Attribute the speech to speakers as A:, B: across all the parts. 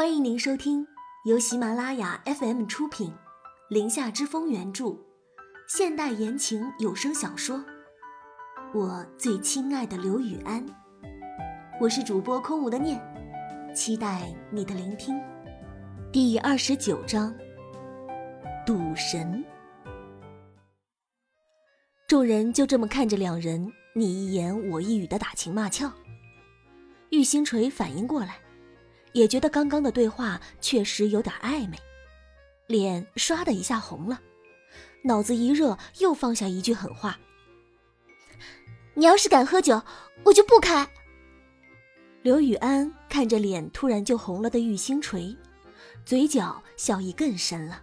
A: 欢迎您收听由喜马拉雅 FM 出品，《林下之风》原著，现代言情有声小说《我最亲爱的刘雨安》。我是主播空无的念，期待你的聆听。第二十九章，赌神。众人就这么看着两人你一言我一语的打情骂俏。玉星锤反应过来。也觉得刚刚的对话确实有点暧昧，脸唰的一下红了，脑子一热又放下一句狠话：“你要是敢喝酒，我就不开。”刘雨安看着脸突然就红了的玉星锤，嘴角笑意更深了。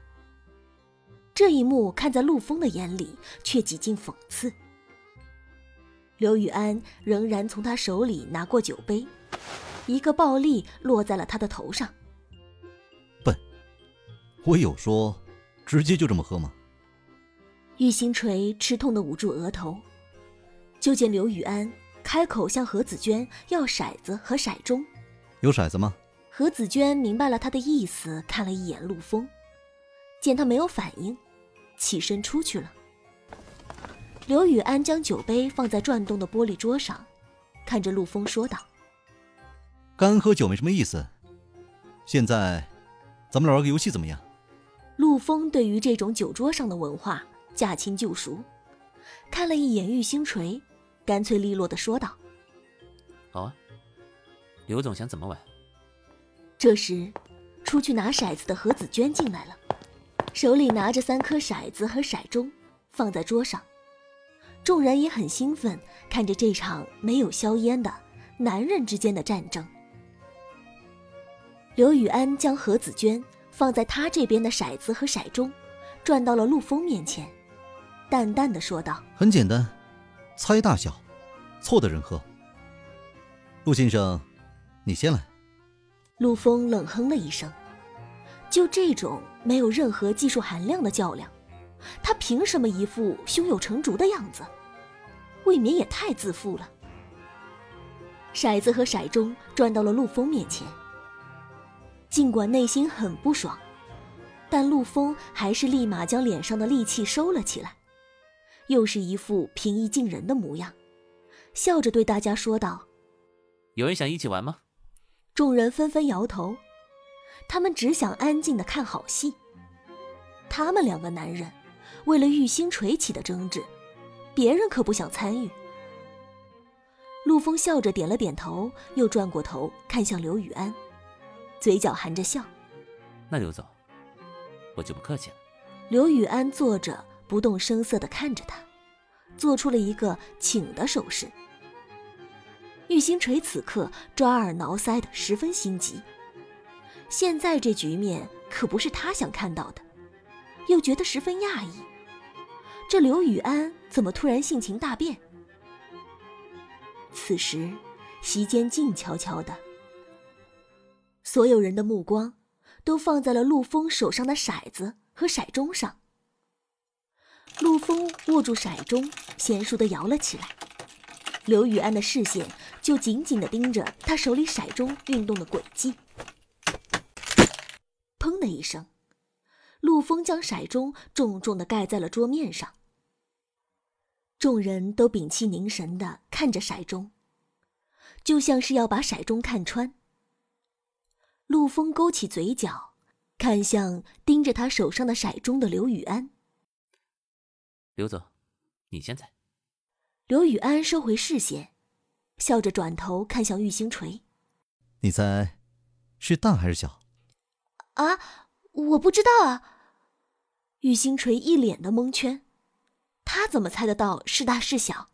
A: 这一幕看在陆枫的眼里却几近讽刺。刘雨安仍然从他手里拿过酒杯。一个暴力落在了他的头上。
B: 笨，我有说直接就这么喝吗？
A: 玉星锤吃痛的捂住额头，就见刘雨安开口向何子娟要骰子和骰盅。
B: 有骰子吗？
A: 何子娟明白了他的意思，看了一眼陆风，见他没有反应，起身出去了。刘雨安将酒杯放在转动的玻璃桌上，看着陆风说道。
B: 干喝酒没什么意思。现在，咱们来玩个游戏怎么样？
A: 陆枫对于这种酒桌上的文化驾轻就熟，看了一眼玉星锤，干脆利落的说道：“
C: 好啊，刘总想怎么玩？”
A: 这时，出去拿骰子的何子娟进来了，手里拿着三颗骰子和骰盅，放在桌上。众人也很兴奋，看着这场没有硝烟的男人之间的战争。刘雨安将何子娟放在他这边的骰子和骰盅，转到了陆枫面前，淡淡的说道：“
B: 很简单，猜大小，错的人喝。陆先生，你先来。”
A: 陆枫冷哼了一声，就这种没有任何技术含量的较量，他凭什么一副胸有成竹的样子？未免也太自负了。骰子和骰盅转到了陆枫面前。尽管内心很不爽，但陆枫还是立马将脸上的戾气收了起来，又是一副平易近人的模样，笑着对大家说道：“
C: 有人想一起玩吗？”
A: 众人纷纷摇头，他们只想安静的看好戏。他们两个男人为了玉星锤起的争执，别人可不想参与。陆枫笑着点了点头，又转过头看向刘雨安。嘴角含着笑，
C: 那刘总，我就不客气了。
A: 刘雨安坐着，不动声色的看着他，做出了一个请的手势。玉星锤此刻抓耳挠腮的，十分心急。现在这局面可不是他想看到的，又觉得十分讶异。这刘雨安怎么突然性情大变？此时，席间静悄悄的。所有人的目光都放在了陆枫手上的骰子和骰盅上。陆枫握住骰盅，娴熟的摇了起来。刘雨安的视线就紧紧的盯着他手里骰盅运动的轨迹。砰的一声，陆枫将骰盅重重的盖在了桌面上。众人都屏气凝神的看着骰盅，就像是要把骰盅看穿。陆风勾起嘴角，看向盯着他手上的骰盅的刘雨安。
C: 刘总，你先猜。
A: 刘雨安收回视线，笑着转头看向玉星锤：“
B: 你猜，是大还是小？”
A: 啊，我不知道啊。玉星锤一脸的蒙圈，他怎么猜得到是大是小？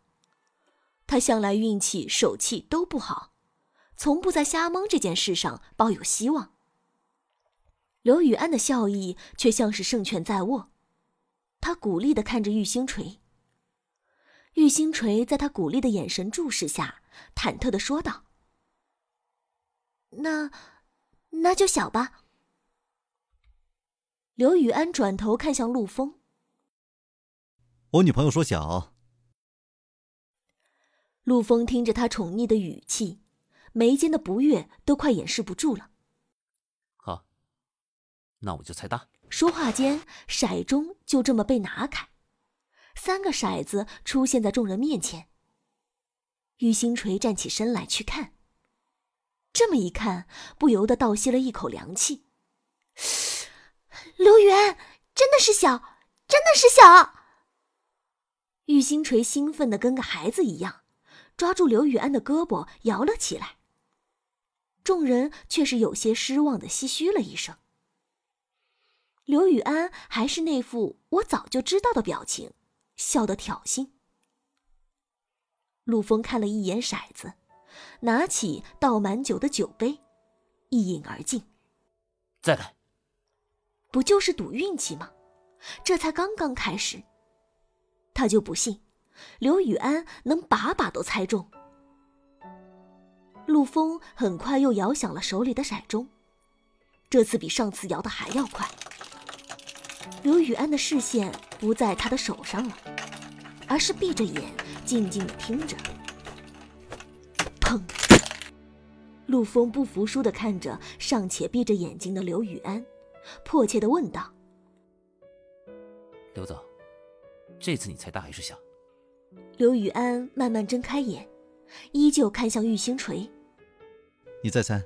A: 他向来运气、手气都不好。从不在瞎蒙这件事上抱有希望。刘雨安的笑意却像是胜券在握，他鼓励的看着玉星锤。玉星锤在他鼓励的眼神注视下，忐忑的说道：“那，那就小吧。”刘雨安转头看向陆风：“
B: 我女朋友说小。”
A: 陆风听着他宠溺的语气。眉间的不悦都快掩饰不住了。
C: 好那我就猜大。
A: 说话间，骰盅就这么被拿开，三个骰子出现在众人面前。玉星锤站起身来去看，这么一看，不由得倒吸了一口凉气。刘元真的是小，真的是小。玉星锤兴奋的跟个孩子一样，抓住刘雨安的胳膊摇了起来。众人却是有些失望的唏嘘了一声。刘雨安还是那副我早就知道的表情，笑得挑衅。陆枫看了一眼骰子，拿起倒满酒的酒杯，一饮而尽。
C: 再来，
A: 不就是赌运气吗？这才刚刚开始。他就不信，刘雨安能把把都猜中。陆风很快又摇响了手里的骰盅，这次比上次摇的还要快。刘雨安的视线不在他的手上了，而是闭着眼，静静的听着。砰！陆风不服输的看着尚且闭着眼睛的刘雨安，迫切的问道：“
C: 刘总，这次你猜大还是小？”
A: 刘雨安慢慢睁开眼，依旧看向玉星锤：“
B: 你再猜。”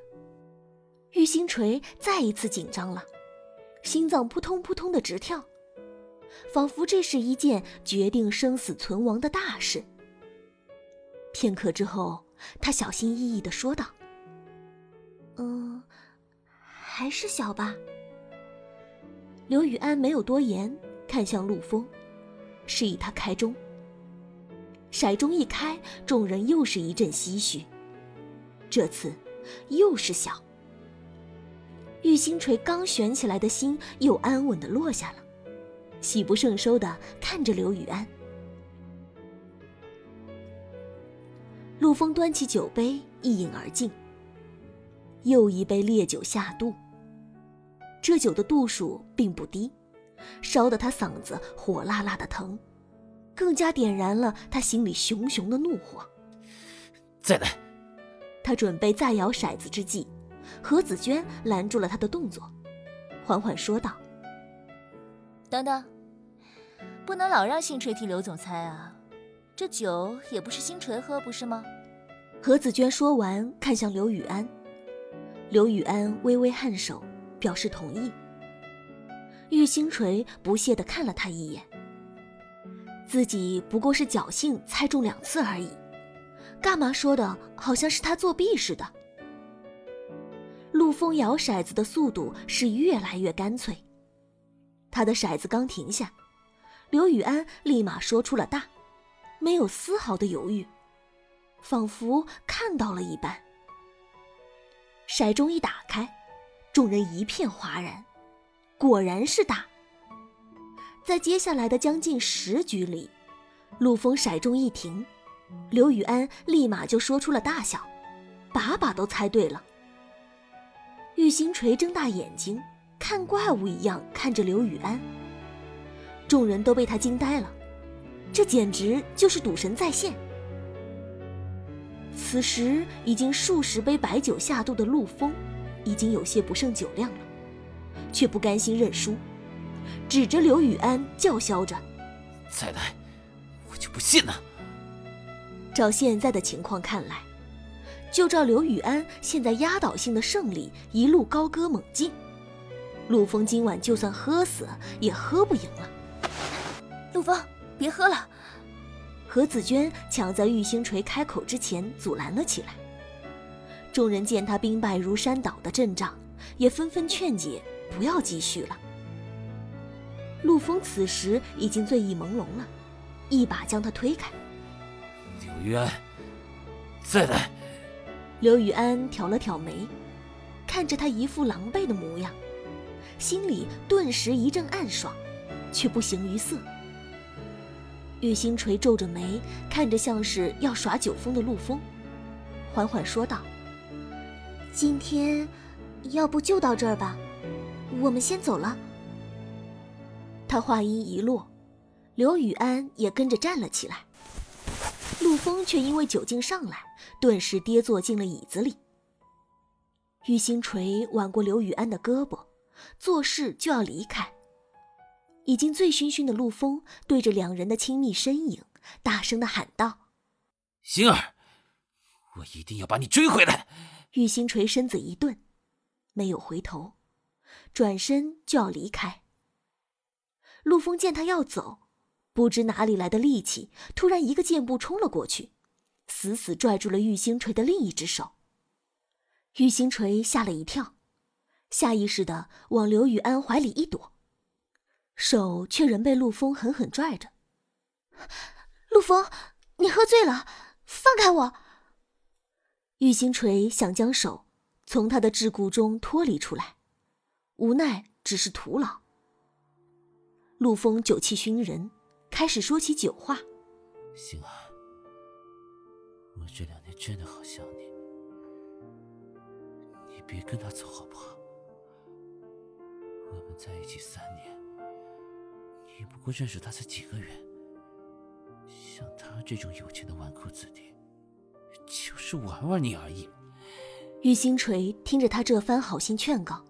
A: 玉星锤再一次紧张了。心脏扑通扑通的直跳，仿佛这是一件决定生死存亡的大事。片刻之后，他小心翼翼的说道：“嗯，还是小吧。”刘雨安没有多言，看向陆枫，示意他开钟。骰盅一开，众人又是一阵唏嘘。这次，又是小。玉星锤刚悬起来的心又安稳的落下了，喜不胜收的看着刘雨安。陆枫端起酒杯一饮而尽，又一杯烈酒下肚。这酒的度数并不低，烧得他嗓子火辣辣的疼，更加点燃了他心里熊熊的怒火。
C: 再来，
A: 他准备再摇骰子之际。何子娟拦住了他的动作，缓缓说道：“
D: 等等，不能老让星锤替刘总猜啊！这酒也不是星锤喝，不是吗？”
A: 何子娟说完，看向刘雨安。刘雨安微微颔首，表示同意。玉星锤不屑地看了他一眼，自己不过是侥幸猜中两次而已，干嘛说的好像是他作弊似的？陆风摇骰子的速度是越来越干脆，他的骰子刚停下，刘雨安立马说出了大，没有丝毫的犹豫，仿佛看到了一般。骰盅一打开，众人一片哗然，果然是大。在接下来的将近十局里，陆风骰盅一停，刘雨安立马就说出了大小，把把都猜对了。玉星锤睁大眼睛，看怪物一样看着刘雨安。众人都被他惊呆了，这简直就是赌神再现。此时已经数十杯白酒下肚的陆风，已经有些不胜酒量了，却不甘心认输，指着刘雨安叫嚣着：“
C: 再来，我就不信了！”
A: 照现在的情况看来。就照刘雨安现在压倒性的胜利，一路高歌猛进，陆枫今晚就算喝死也喝不赢了。
D: 陆枫，别喝了！
A: 何子娟抢在玉星锤开口之前阻拦了起来。众人见他兵败如山倒的阵仗，也纷纷劝解不要继续了。陆枫此时已经醉意朦胧了，一把将他推开。
C: 刘玉安，再来！
A: 刘雨安挑了挑眉，看着他一副狼狈的模样，心里顿时一阵暗爽，却不形于色。玉星锤皱着眉，看着像是要耍酒疯的陆枫，缓缓说道：“今天，要不就到这儿吧，我们先走了。”他话音一落，刘雨安也跟着站了起来。陆风却因为酒劲上来，顿时跌坐进了椅子里。玉星锤挽过刘雨安的胳膊，做事就要离开。已经醉醺醺的陆风对着两人的亲密身影，大声的喊道：“
C: 星儿，我一定要把你追回来！”
A: 玉星锤身子一顿，没有回头，转身就要离开。陆风见他要走，不知哪里来的力气，突然一个箭步冲了过去，死死拽住了玉星锤的另一只手。玉星锤吓了一跳，下意识的往刘雨安怀里一躲。手却仍被陆枫狠狠拽着。陆枫，你喝醉了，放开我！玉星锤想将手从他的桎梏中脱离出来，无奈只是徒劳。陆枫酒气熏人，开始说起酒话：“
C: 星儿，我这两天真的好想你，你别跟他走好不好？我们在一起三年。”你不过认识他才几个月，像他这种有钱的纨绔子弟，就是玩玩你而已。
A: 玉星锤听着他这番好心劝告，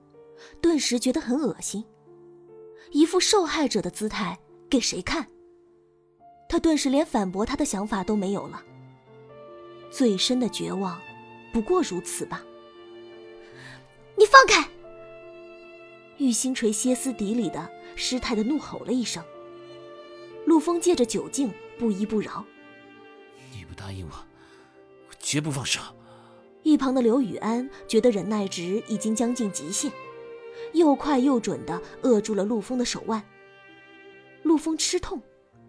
A: 顿时觉得很恶心，一副受害者的姿态给谁看？他顿时连反驳他的想法都没有了。最深的绝望，不过如此吧。你放开！玉星锤歇斯底里的。失态的怒吼了一声。陆枫借着酒劲不依不饶：“
C: 你不答应我，我绝不放手。”
A: 一旁的刘雨安觉得忍耐值已经将近极限，又快又准的扼住了陆枫的手腕。陆枫吃痛，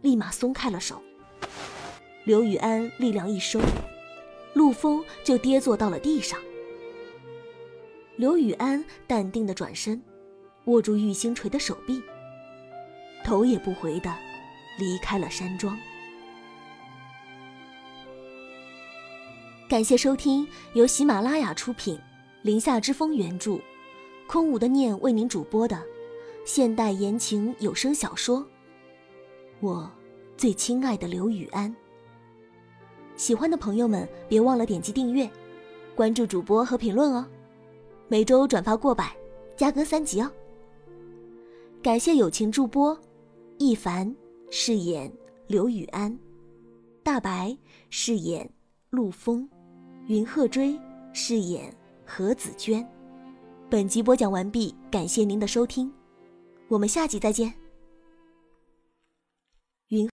A: 立马松开了手。刘雨安力量一收，陆枫就跌坐到了地上。刘雨安淡定的转身，握住玉星锤的手臂。头也不回的离开了山庄。感谢收听由喜马拉雅出品、林下之风原著、空无的念为您主播的现代言情有声小说《我最亲爱的刘雨安》。喜欢的朋友们别忘了点击订阅、关注主播和评论哦，每周转发过百，加更三集哦。感谢友情助播。一凡饰演刘雨安，大白饰演陆枫，云鹤追饰演何子娟。本集播讲完毕，感谢您的收听，我们下集再见。